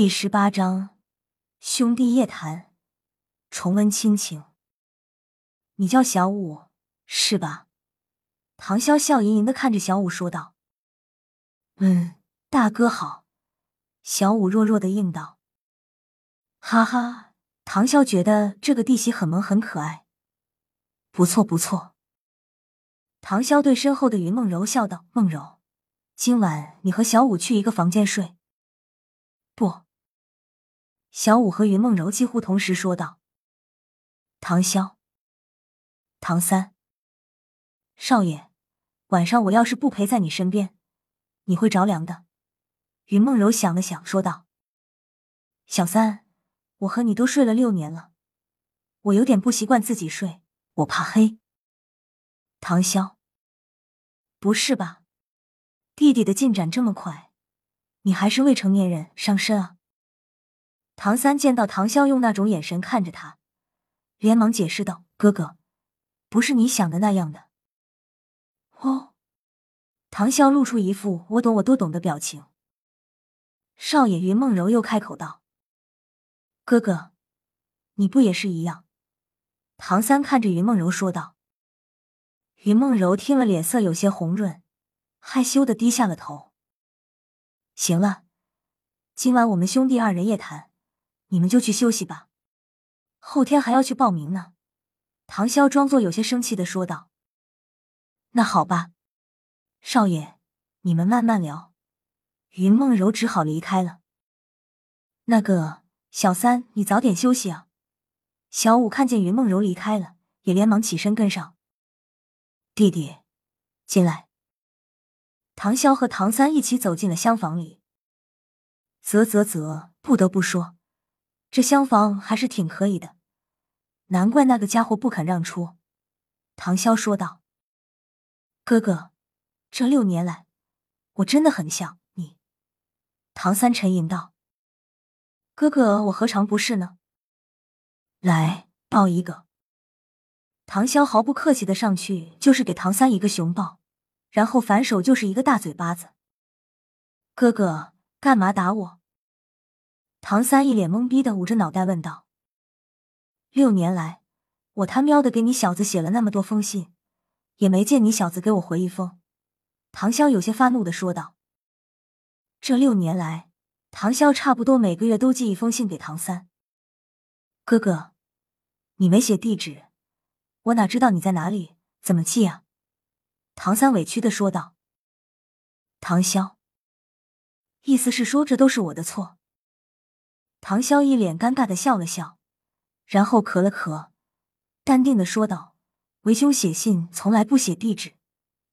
第十八章，兄弟夜谈，重温亲情。你叫小五是吧？唐潇笑盈盈的看着小五说道：“嗯，大哥好。”小五弱弱的应道：“哈哈。”唐潇觉得这个弟媳很萌很可爱，不错不错。唐潇对身后的云梦柔笑道：“梦柔，今晚你和小五去一个房间睡。”不，小五和云梦柔几乎同时说道：“唐潇，唐三，少爷，晚上我要是不陪在你身边，你会着凉的。”云梦柔想了想，说道：“小三，我和你都睡了六年了，我有点不习惯自己睡，我怕黑。”唐潇，不是吧？弟弟的进展这么快。你还是未成年人，伤身啊！唐三见到唐潇用那种眼神看着他，连忙解释道：“哥哥，不是你想的那样的。”哦，唐潇露出一副“我懂，我都懂”的表情。少爷云梦柔又开口道：“哥哥，你不也是一样？”唐三看着云梦柔说道。云梦柔听了，脸色有些红润，害羞的低下了头。行了，今晚我们兄弟二人夜谈，你们就去休息吧。后天还要去报名呢。唐潇装作有些生气的说道：“那好吧，少爷，你们慢慢聊。”云梦柔只好离开了。那个小三，你早点休息啊。小五看见云梦柔离开了，也连忙起身跟上。弟弟，进来。唐潇和唐三一起走进了厢房里。啧啧啧，不得不说，这厢房还是挺可以的，难怪那个家伙不肯让出。唐潇说道：“哥哥，这六年来，我真的很像你。”唐三沉吟道：“哥哥，我何尝不是呢？”来，抱一个。唐潇毫不客气的上去，就是给唐三一个熊抱。然后反手就是一个大嘴巴子。哥哥，干嘛打我？唐三一脸懵逼的捂着脑袋问道。六年来，我他喵的给你小子写了那么多封信，也没见你小子给我回一封。唐潇有些发怒的说道。这六年来，唐潇差不多每个月都寄一封信给唐三。哥哥，你没写地址，我哪知道你在哪里？怎么寄啊？唐三委屈的说道：“唐潇，意思是说这都是我的错。”唐潇一脸尴尬的笑了笑，然后咳了咳，淡定的说道：“为兄写信从来不写地址，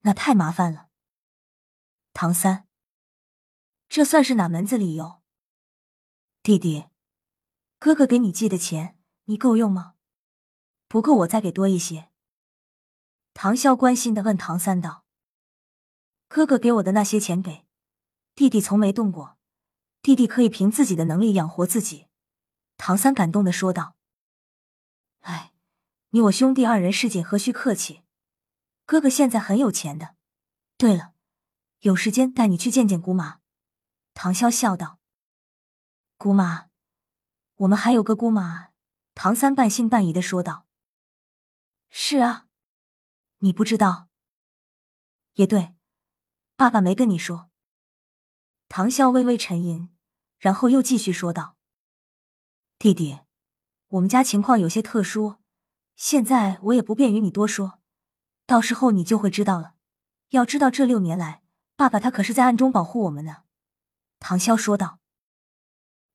那太麻烦了。”唐三，这算是哪门子理由？弟弟，哥哥给你寄的钱，你够用吗？不够，我再给多一些。唐潇关心的问唐三道：“哥哥给我的那些钱给弟弟，从没动过，弟弟可以凭自己的能力养活自己。”唐三感动的说道：“哎，你我兄弟二人市井，何须客气？哥哥现在很有钱的。对了，有时间带你去见见姑妈。”唐潇笑道：“姑妈，我们还有个姑妈。”唐三半信半疑的说道：“是啊。”你不知道，也对，爸爸没跟你说。唐笑微微沉吟，然后又继续说道：“弟弟，我们家情况有些特殊，现在我也不便与你多说，到时候你就会知道了。要知道，这六年来，爸爸他可是在暗中保护我们呢。”唐潇说道：“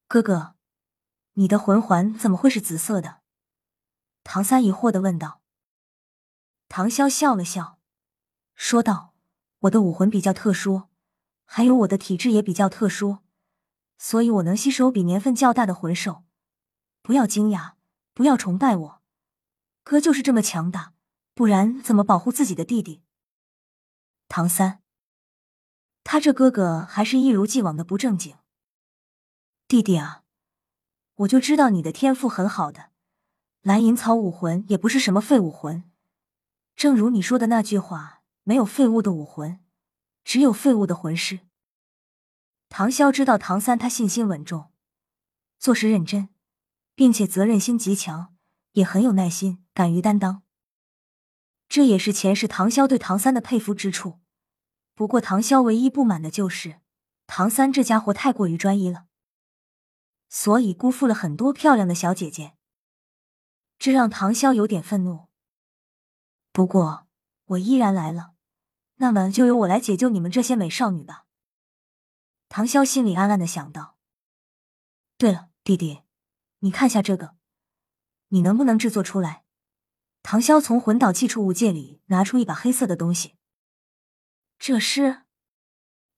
哥哥，你的魂环怎么会是紫色的？”唐三疑惑的问道。唐潇笑了笑，说道：“我的武魂比较特殊，还有我的体质也比较特殊，所以我能吸收比年份较大的魂兽。不要惊讶，不要崇拜我，哥就是这么强大，不然怎么保护自己的弟弟？”唐三，他这哥哥还是一如既往的不正经。弟弟啊，我就知道你的天赋很好的，蓝银草武魂也不是什么废武魂。正如你说的那句话，没有废物的武魂，只有废物的魂师。唐潇知道唐三他信心稳重，做事认真，并且责任心极强，也很有耐心，敢于担当。这也是前世唐潇对唐三的佩服之处。不过，唐潇唯一不满的就是唐三这家伙太过于专一了，所以辜负了很多漂亮的小姐姐，这让唐潇有点愤怒。不过，我依然来了，那么就由我来解救你们这些美少女吧。唐潇心里暗暗的想到。对了，弟弟，你看下这个，你能不能制作出来？唐潇从魂导器储物戒里拿出一把黑色的东西。这是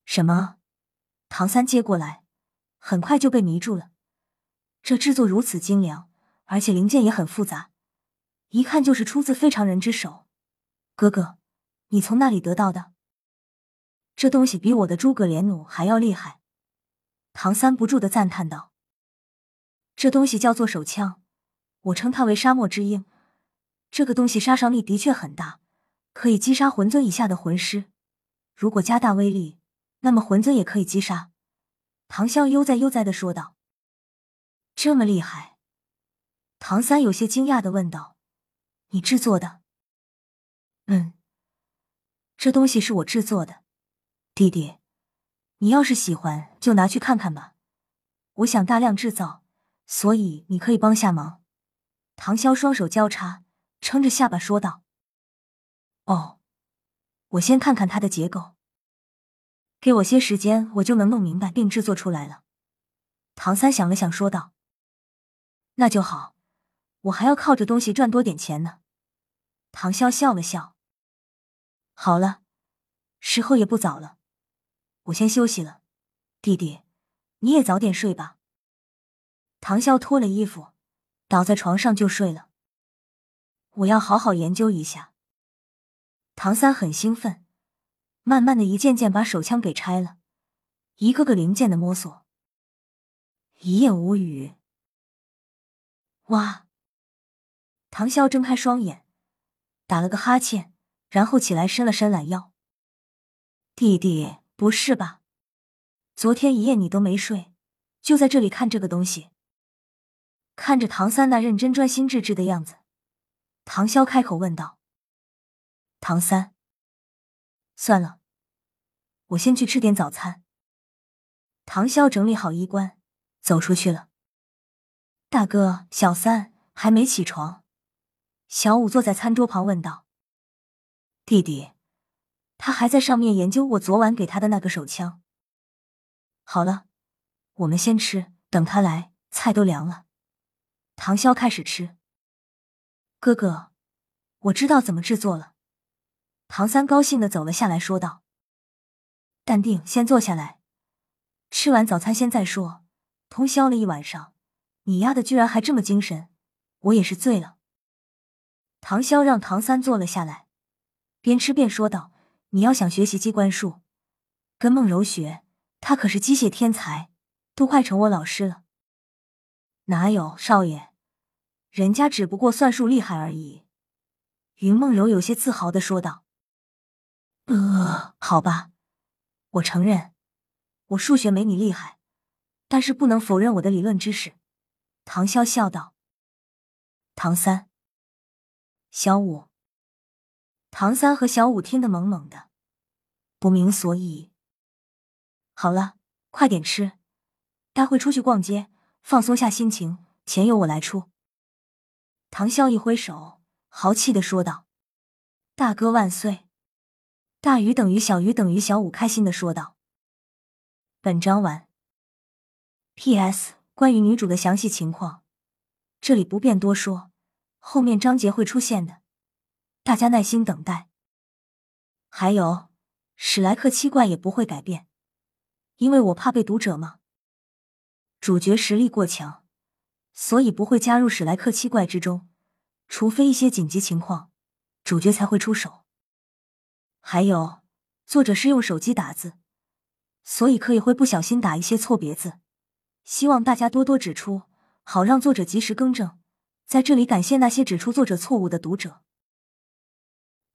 什么？唐三接过来，很快就被迷住了。这制作如此精良，而且零件也很复杂，一看就是出自非常人之手。哥哥，你从那里得到的？这东西比我的诸葛连弩还要厉害。唐三不住的赞叹道：“这东西叫做手枪，我称它为沙漠之鹰。”这个东西杀伤力的确很大，可以击杀魂尊以下的魂师。如果加大威力，那么魂尊也可以击杀。唐啸悠哉悠哉的说道：“这么厉害？”唐三有些惊讶的问道：“你制作的？”“嗯，这东西是我制作的，弟弟，你要是喜欢，就拿去看看吧。我想大量制造，所以你可以帮下忙。”唐潇双手交叉。撑着下巴说道：“哦，我先看看它的结构。给我些时间，我就能弄明白并制作出来了。”唐三想了想说道：“那就好，我还要靠着东西赚多点钱呢。”唐潇笑了笑：“好了，时候也不早了，我先休息了。弟弟，你也早点睡吧。”唐潇脱了衣服，倒在床上就睡了。我要好好研究一下。唐三很兴奋，慢慢的一件件把手枪给拆了，一个个零件的摸索，一夜无语。哇！唐潇睁开双眼，打了个哈欠，然后起来伸了伸懒腰。弟弟，不是吧？昨天一夜你都没睡，就在这里看这个东西？看着唐三那认真、专心致志的样子。唐潇开口问道：“唐三，算了，我先去吃点早餐。”唐潇整理好衣冠，走出去了。大哥，小三还没起床。小五坐在餐桌旁问道：“弟弟，他还在上面研究我昨晚给他的那个手枪。”好了，我们先吃，等他来，菜都凉了。唐潇开始吃。哥哥，我知道怎么制作了。唐三高兴的走了下来，说道：“淡定，先坐下来，吃完早餐先再说。通宵了一晚上，你丫的居然还这么精神，我也是醉了。”唐潇让唐三坐了下来，边吃边说道：“你要想学习机关术，跟孟柔学，她可是机械天才，都快成我老师了。”哪有，少爷？人家只不过算术厉害而已，云梦柔有些自豪的说道。呃，好吧，我承认我数学没你厉害，但是不能否认我的理论知识。唐潇笑道。唐三、小五，唐三和小五听得懵懵的，不明所以。好了，快点吃，待会出去逛街，放松下心情，钱由我来出。唐潇一挥手，豪气的说道：“大哥万岁！”大鱼等于小鱼等于小五开心的说道：“本章完。P.S. 关于女主的详细情况，这里不便多说，后面章节会出现的，大家耐心等待。还有，史莱克七怪也不会改变，因为我怕被读者骂。主角实力过强。”所以不会加入史莱克七怪之中，除非一些紧急情况，主角才会出手。还有，作者是用手机打字，所以可以会不小心打一些错别字，希望大家多多指出，好让作者及时更正。在这里感谢那些指出作者错误的读者。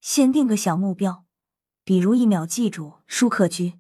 先定个小目标，比如一秒记住舒克居。